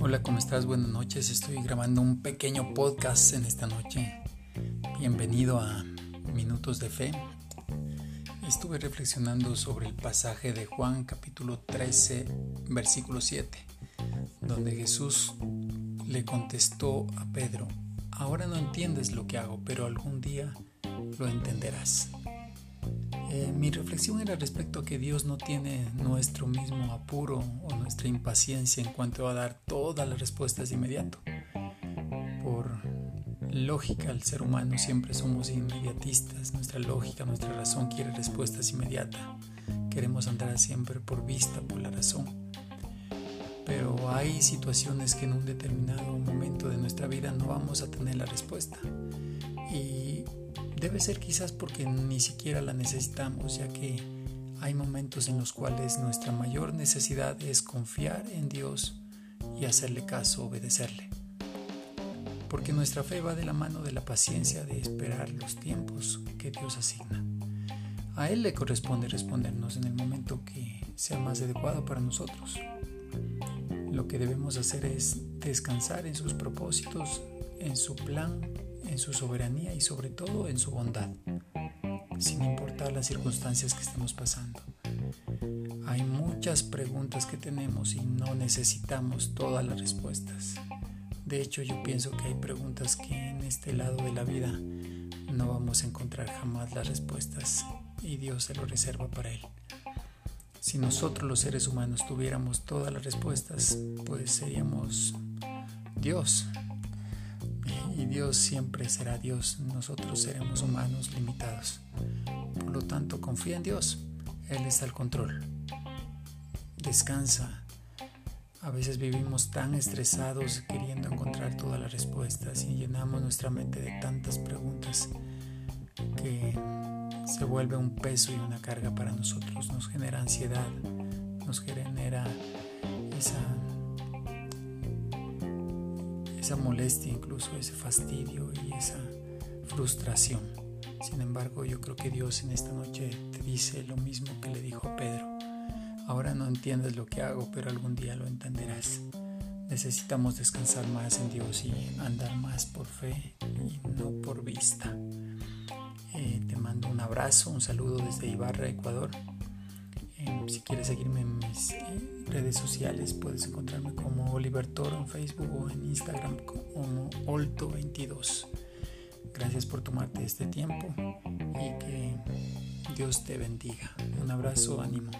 Hola, ¿cómo estás? Buenas noches. Estoy grabando un pequeño podcast en esta noche. Bienvenido a Minutos de Fe. Estuve reflexionando sobre el pasaje de Juan capítulo 13, versículo 7, donde Jesús le contestó a Pedro, ahora no entiendes lo que hago, pero algún día lo entenderás. Eh, mi reflexión era respecto a que Dios no tiene nuestro mismo apuro o nuestra impaciencia en cuanto a dar todas las respuestas de inmediato. Por lógica, el ser humano siempre somos inmediatistas. Nuestra lógica, nuestra razón quiere respuestas inmediatas. Queremos andar siempre por vista, por la razón. Pero hay situaciones que en un determinado momento de nuestra vida no vamos a tener la respuesta. Y Debe ser quizás porque ni siquiera la necesitamos, ya que hay momentos en los cuales nuestra mayor necesidad es confiar en Dios y hacerle caso, obedecerle. Porque nuestra fe va de la mano de la paciencia de esperar los tiempos que Dios asigna. A Él le corresponde respondernos en el momento que sea más adecuado para nosotros. Lo que debemos hacer es descansar en sus propósitos, en su plan en su soberanía y sobre todo en su bondad, sin importar las circunstancias que estemos pasando. Hay muchas preguntas que tenemos y no necesitamos todas las respuestas. De hecho, yo pienso que hay preguntas que en este lado de la vida no vamos a encontrar jamás las respuestas y Dios se lo reserva para Él. Si nosotros los seres humanos tuviéramos todas las respuestas, pues seríamos Dios, y Dios siempre será Dios, nosotros seremos humanos limitados. Por lo tanto, confía en Dios, Él está al control. Descansa. A veces vivimos tan estresados queriendo encontrar todas las respuestas y llenamos nuestra mente de tantas preguntas que se vuelve un peso y una carga para nosotros. Nos genera ansiedad, nos genera esa esa molestia, incluso ese fastidio y esa frustración. Sin embargo, yo creo que Dios en esta noche te dice lo mismo que le dijo a Pedro. Ahora no entiendes lo que hago, pero algún día lo entenderás. Necesitamos descansar más en Dios y andar más por fe y no por vista. Eh, te mando un abrazo, un saludo desde Ibarra, Ecuador. Eh, si quieres seguirme en mis eh, redes sociales, puedes encontrarme como Oliver Toro en Facebook o en Instagram como Olto22. Gracias por tomarte este tiempo y que Dios te bendiga. Un abrazo, ánimo.